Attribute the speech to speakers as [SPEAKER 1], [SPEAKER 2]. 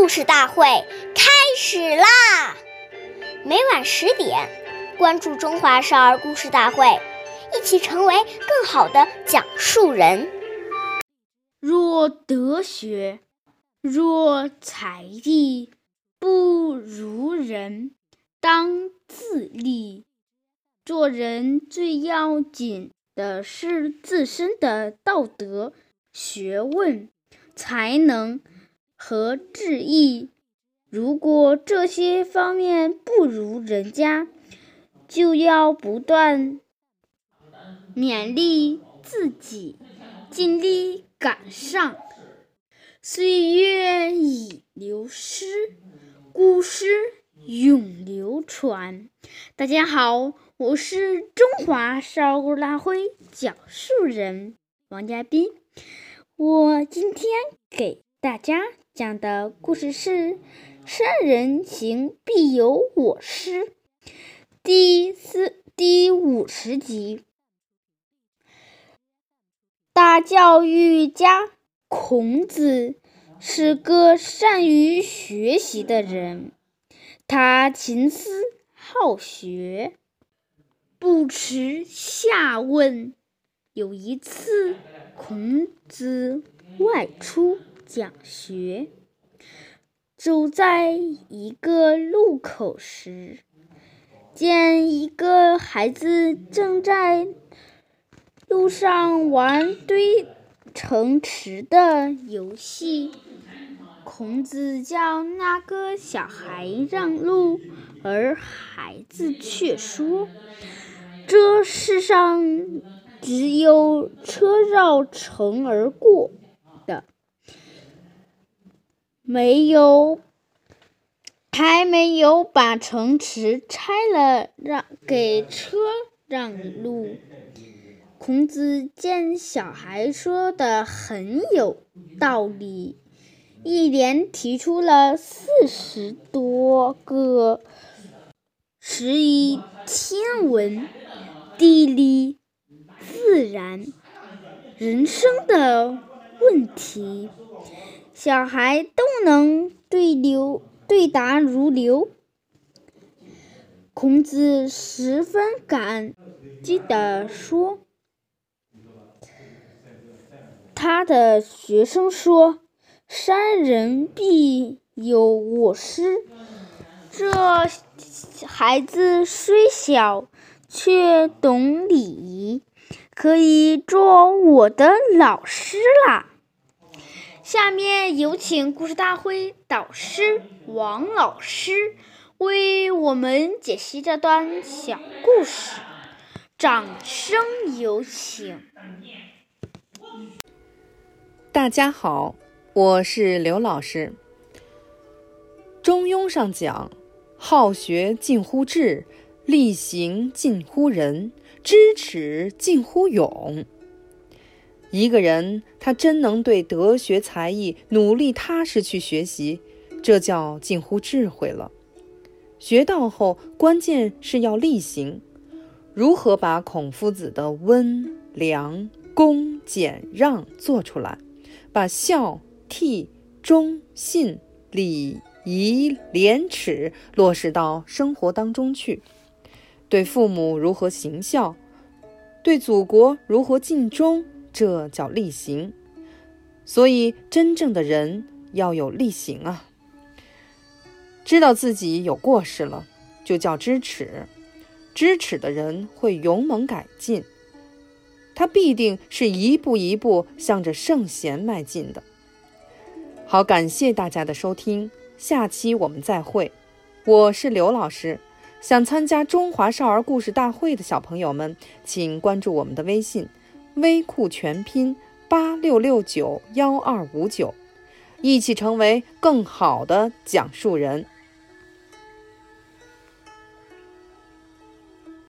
[SPEAKER 1] 故事大会开始啦！每晚十点，关注《中华少儿故事大会》，一起成为更好的讲述人。
[SPEAKER 2] 若德学，若才艺不如人，当自砺。做人最要紧的是自身的道德、学问、才能和志意。如果这些方面不如人家，就要不断勉励自己，尽力赶上。岁月已流失，古诗永流传。大家好。我是中华少儿故事大会讲述人王嘉宾，我今天给大家讲的故事是《山人行，必有我师》第四第五十集。大教育家孔子是个善于学习的人，他勤思好学。不耻下问。有一次，孔子外出讲学，走在一个路口时，见一个孩子正在路上玩堆城池的游戏。孔子叫那个小孩让路，而孩子却说。这世上只有车绕城而过的，没有还没有把城池拆了让给车让路。孔子见小孩说的很有道理，一连提出了四十多个十以天文。地理、自然、人生的问题，小孩都能对流对答如流。孔子十分感激地说：“他的学生说，山人必有我师。这孩子虽小。”却懂礼仪，可以做我的老师啦。下面有请故事大会导师王老师为我们解析这段小故事，掌声有请。
[SPEAKER 3] 大家好，我是刘老师。中庸上讲：“好学近乎智。”力行近乎仁，知耻近乎勇。一个人他真能对德学才艺努力踏实去学习，这叫近乎智慧了。学到后，关键是要力行。如何把孔夫子的温良恭俭让做出来，把孝悌忠信礼仪廉耻落实到生活当中去？对父母如何行孝，对祖国如何尽忠，这叫力行。所以，真正的人要有力行啊！知道自己有过失了，就叫知耻。知耻的人会勇猛改进，他必定是一步一步向着圣贤迈进的。好，感谢大家的收听，下期我们再会。我是刘老师。想参加中华少儿故事大会的小朋友们，请关注我们的微信“微库全拼八六六九幺二五九”，一起成为更好的讲述人。